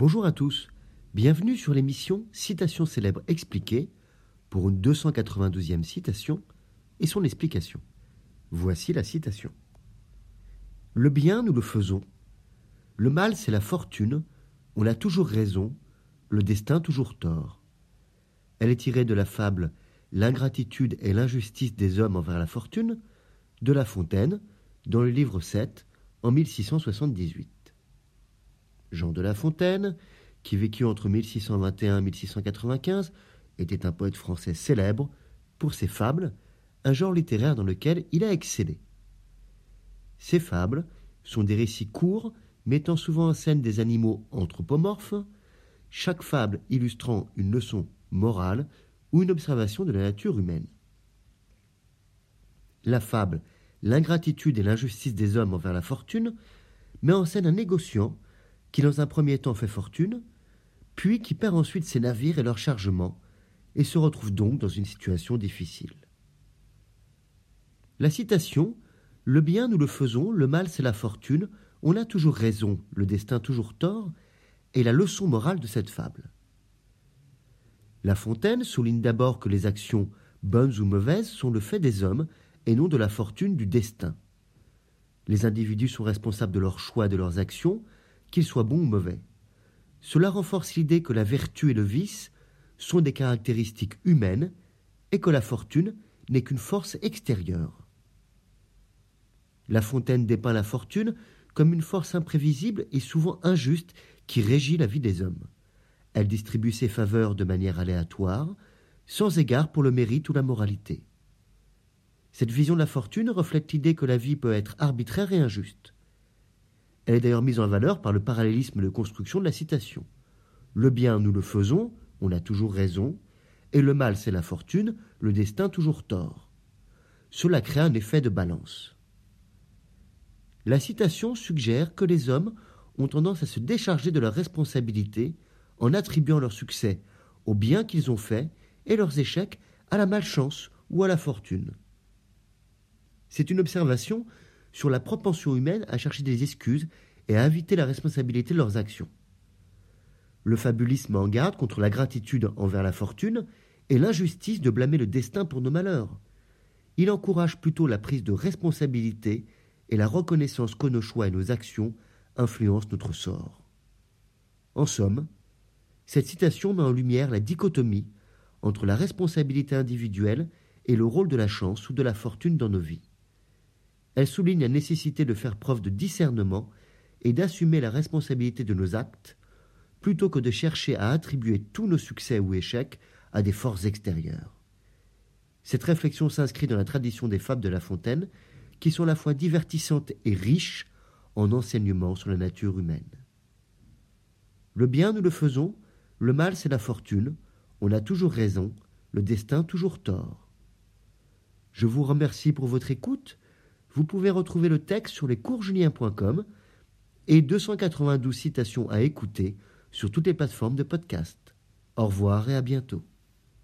Bonjour à tous, bienvenue sur l'émission Citation célèbre expliquée pour une 292e citation et son explication. Voici la citation. Le bien, nous le faisons. Le mal, c'est la fortune. On a toujours raison. Le destin, toujours tort. Elle est tirée de la fable L'ingratitude et l'injustice des hommes envers la fortune de La Fontaine, dans le livre 7, en 1678. Jean de La Fontaine, qui vécut entre 1621 et 1695, était un poète français célèbre pour ses fables, un genre littéraire dans lequel il a excellé. Ces fables sont des récits courts mettant souvent en scène des animaux anthropomorphes, chaque fable illustrant une leçon morale ou une observation de la nature humaine. La fable L'ingratitude et l'injustice des hommes envers la fortune met en scène un négociant qui dans un premier temps fait fortune, puis qui perd ensuite ses navires et leurs chargements, et se retrouve donc dans une situation difficile. La citation Le bien nous le faisons, le mal c'est la fortune, on a toujours raison, le destin toujours tort, est la leçon morale de cette fable. La Fontaine souligne d'abord que les actions, bonnes ou mauvaises, sont le fait des hommes et non de la fortune du destin. Les individus sont responsables de leurs choix et de leurs actions, qu'ils soient bons ou mauvais. Cela renforce l'idée que la vertu et le vice sont des caractéristiques humaines et que la fortune n'est qu'une force extérieure. La Fontaine dépeint la fortune comme une force imprévisible et souvent injuste qui régit la vie des hommes. Elle distribue ses faveurs de manière aléatoire, sans égard pour le mérite ou la moralité. Cette vision de la fortune reflète l'idée que la vie peut être arbitraire et injuste. Elle est d'ailleurs mise en valeur par le parallélisme de construction de la citation. Le bien, nous le faisons, on a toujours raison, et le mal, c'est la fortune, le destin toujours tort. Cela crée un effet de balance. La citation suggère que les hommes ont tendance à se décharger de leurs responsabilités en attribuant leur succès au bien qu'ils ont fait et leurs échecs à la malchance ou à la fortune. C'est une observation sur la propension humaine à chercher des excuses et à éviter la responsabilité de leurs actions. Le fabulisme en garde contre la gratitude envers la fortune et l'injustice de blâmer le destin pour nos malheurs. Il encourage plutôt la prise de responsabilité et la reconnaissance que nos choix et nos actions influencent notre sort. En somme, cette citation met en lumière la dichotomie entre la responsabilité individuelle et le rôle de la chance ou de la fortune dans nos vies. Elle souligne la nécessité de faire preuve de discernement et d'assumer la responsabilité de nos actes, plutôt que de chercher à attribuer tous nos succès ou échecs à des forces extérieures. Cette réflexion s'inscrit dans la tradition des fables de La Fontaine, qui sont à la fois divertissantes et riches en enseignements sur la nature humaine. Le bien, nous le faisons, le mal, c'est la fortune, on a toujours raison, le destin toujours tort. Je vous remercie pour votre écoute. Vous pouvez retrouver le texte sur lescoursjulien.com et 292 citations à écouter sur toutes les plateformes de podcast. Au revoir et à bientôt.